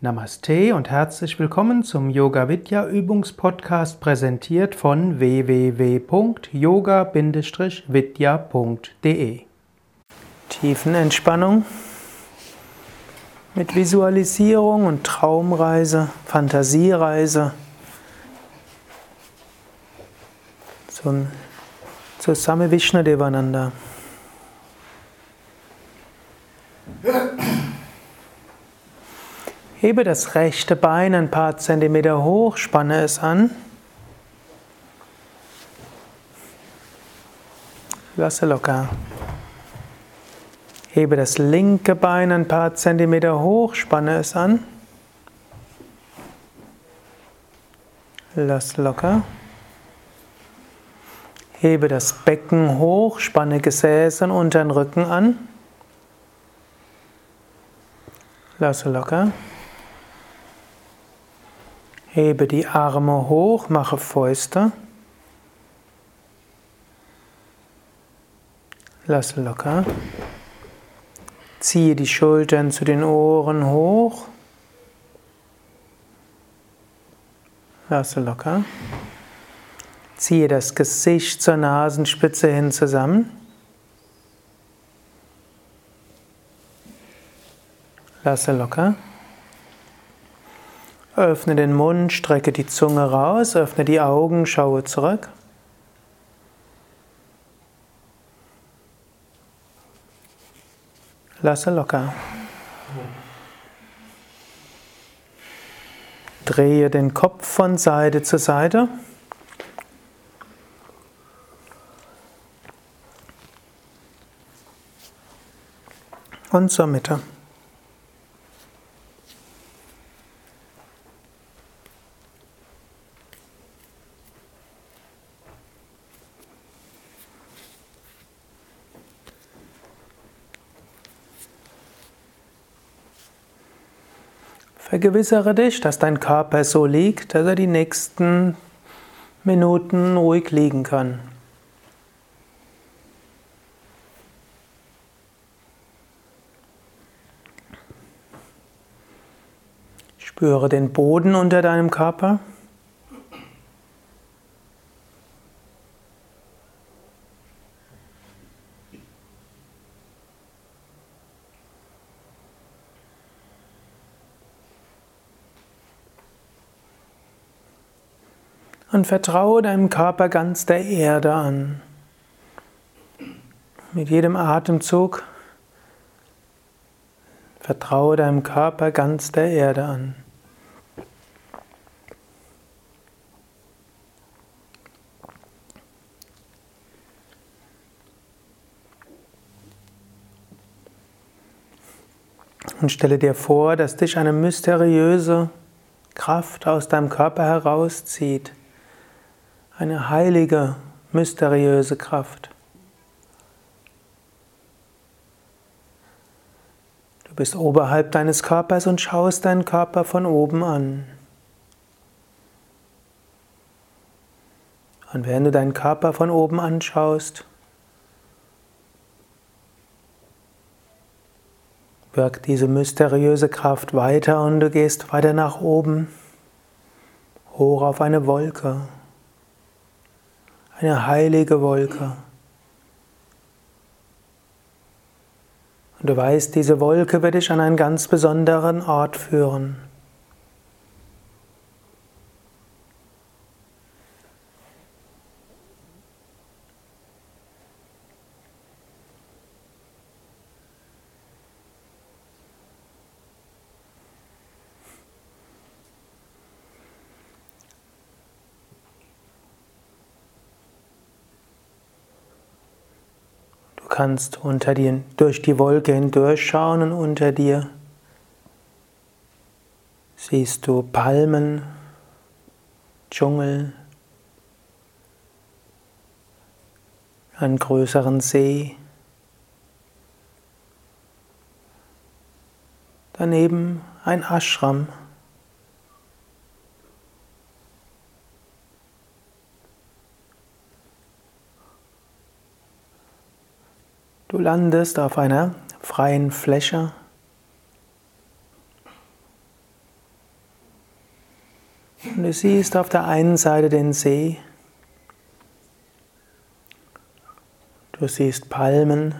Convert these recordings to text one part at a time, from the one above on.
Namaste und herzlich willkommen zum Yoga Vidya Übungspodcast präsentiert von www.yoga-vidya.de. Tiefenentspannung mit Visualisierung und Traumreise, Fantasiereise zum, zur Same Vishnu Devananda. Hebe das rechte Bein ein paar Zentimeter hoch, spanne es an. Lasse locker. Hebe das linke Bein ein paar Zentimeter hoch, spanne es an. Lass locker. Hebe das Becken hoch, spanne Gesäß und unteren Rücken an. Lasse locker. Hebe die Arme hoch, mache Fäuste. Lasse locker. Ziehe die Schultern zu den Ohren hoch. Lasse locker. Ziehe das Gesicht zur Nasenspitze hin zusammen. Lasse locker. Öffne den Mund, strecke die Zunge raus, öffne die Augen, schaue zurück. Lasse locker. Drehe den Kopf von Seite zu Seite. Und zur Mitte. Vergewissere dich, dass dein Körper so liegt, dass er die nächsten Minuten ruhig liegen kann. Spüre den Boden unter deinem Körper. Und vertraue deinem Körper ganz der Erde an. Mit jedem Atemzug vertraue deinem Körper ganz der Erde an. Und stelle dir vor, dass dich eine mysteriöse Kraft aus deinem Körper herauszieht eine heilige, mysteriöse Kraft. Du bist oberhalb deines Körpers und schaust deinen Körper von oben an. Und während du deinen Körper von oben anschaust, wirkt diese mysteriöse Kraft weiter und du gehst weiter nach oben, hoch auf eine Wolke eine heilige Wolke. Und du weißt, diese Wolke wird dich an einen ganz besonderen Ort führen. Kannst unter dir, durch die Wolke hindurchschauen und unter dir siehst du Palmen, Dschungel, einen größeren See. Daneben ein Ashram. Du landest auf einer freien Fläche. Und du siehst auf der einen Seite den See. Du siehst Palmen.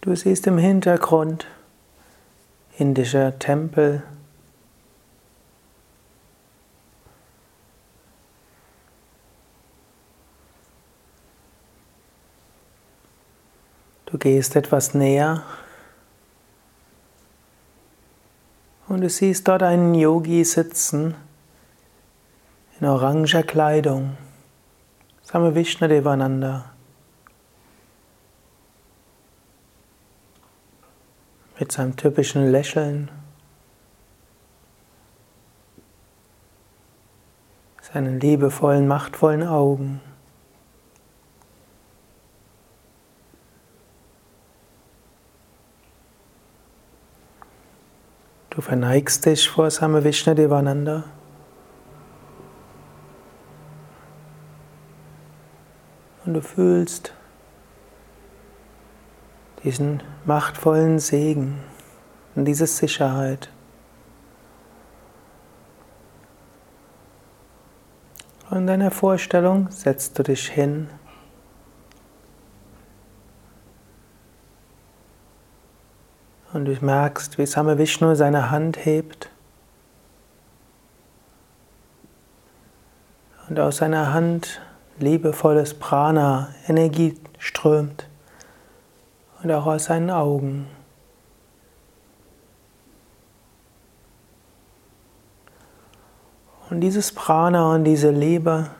Du siehst im Hintergrund indische Tempel. Gehst etwas näher und du siehst dort einen Yogi sitzen in oranger Kleidung. Same Vishnu Devananda. Mit seinem typischen Lächeln. Seinen liebevollen, machtvollen Augen. Du verneigst dich vor Same Vishnu Devananda. Und du fühlst diesen machtvollen Segen und diese Sicherheit. Und in deiner Vorstellung setzt du dich hin du merkst, wie Same Vishnu seine Hand hebt. Und aus seiner Hand liebevolles Prana, Energie strömt. Und auch aus seinen Augen. Und dieses Prana und diese Liebe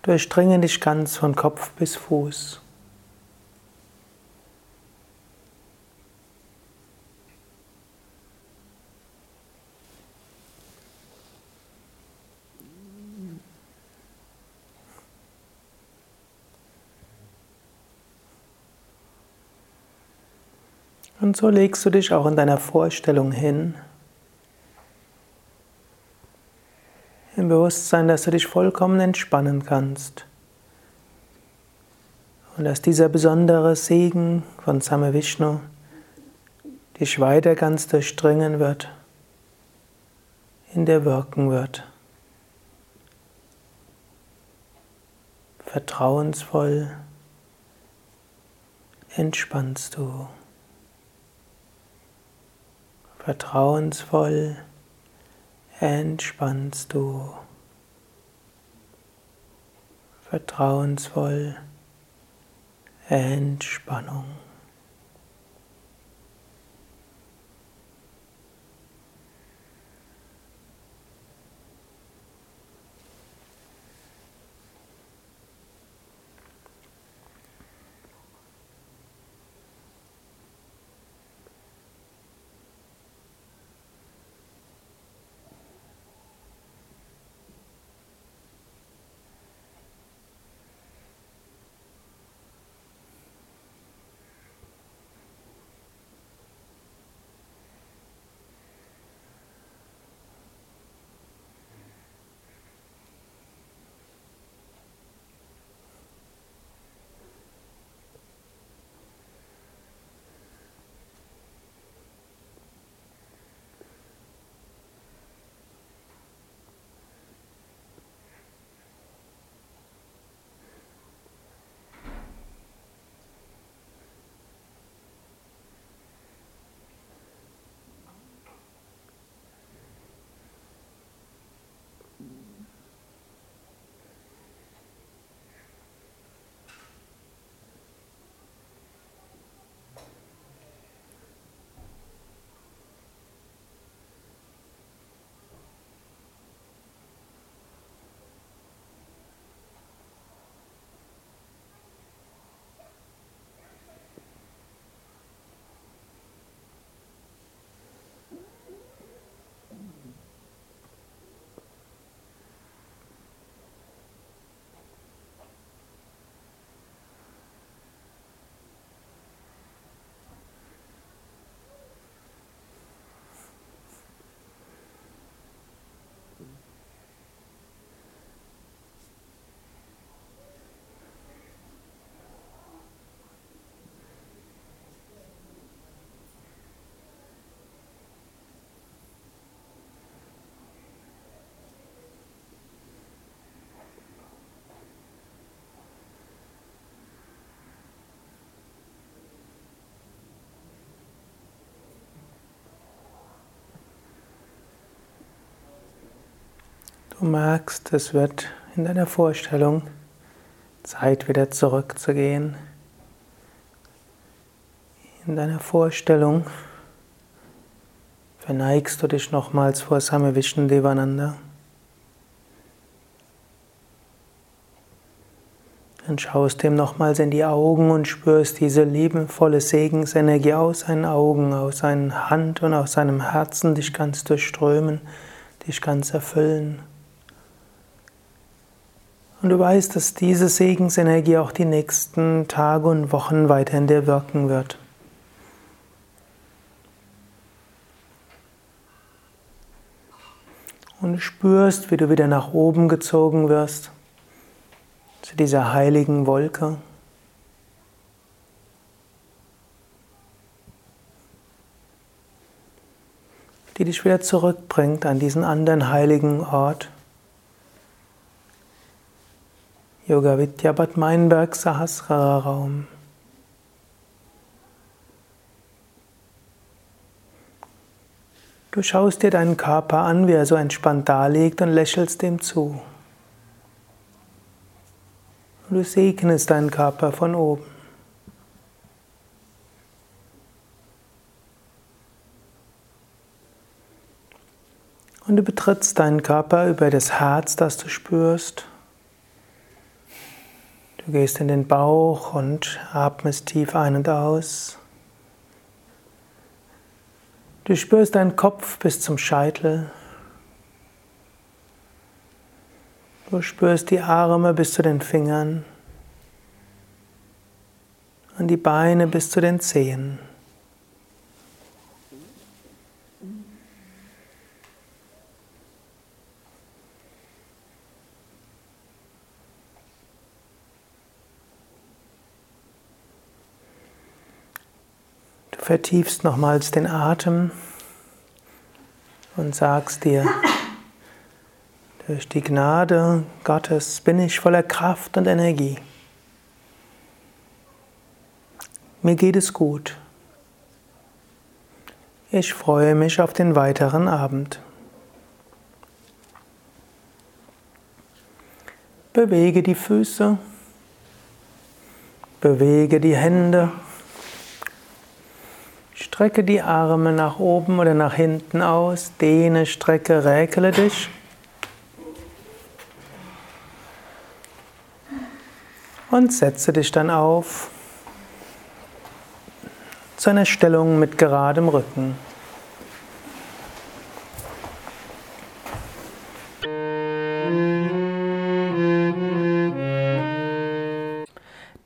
durchdringen dich ganz von Kopf bis Fuß. Und so legst du dich auch in deiner Vorstellung hin, im Bewusstsein, dass du dich vollkommen entspannen kannst. Und dass dieser besondere Segen von Same Vishnu dich weiter ganz durchdringen wird, in dir wirken wird. Vertrauensvoll entspannst du. Vertrauensvoll entspannst du. Vertrauensvoll Entspannung. Du merkst, es wird in deiner Vorstellung Zeit wieder zurückzugehen. In deiner Vorstellung verneigst du dich nochmals vor Same Vishnu Devananda. Dann schaust dem nochmals in die Augen und spürst diese liebevolle Segensenergie aus seinen Augen, aus seiner Hand und aus seinem Herzen dich ganz durchströmen, dich ganz erfüllen. Und du weißt, dass diese Segensenergie auch die nächsten Tage und Wochen weiter in dir wirken wird. Und du spürst, wie du wieder nach oben gezogen wirst zu dieser heiligen Wolke. die dich wieder zurückbringt an diesen anderen heiligen Ort. Yoga Vidya Bad Meinberg Sahasrara Raum. Du schaust dir deinen Körper an, wie er so entspannt daliegt und lächelst dem zu. Du segnest deinen Körper von oben. Und du betrittst deinen Körper über das Herz, das du spürst. Du gehst in den Bauch und atmest tief ein und aus. Du spürst deinen Kopf bis zum Scheitel. Du spürst die Arme bis zu den Fingern und die Beine bis zu den Zehen. Vertiefst nochmals den Atem und sagst dir, durch die Gnade Gottes bin ich voller Kraft und Energie. Mir geht es gut. Ich freue mich auf den weiteren Abend. Bewege die Füße, bewege die Hände, strecke die Arme nach oben oder nach hinten aus, dehne, strecke, räkele dich. und setze dich dann auf zu einer Stellung mit geradem Rücken.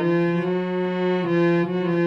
Música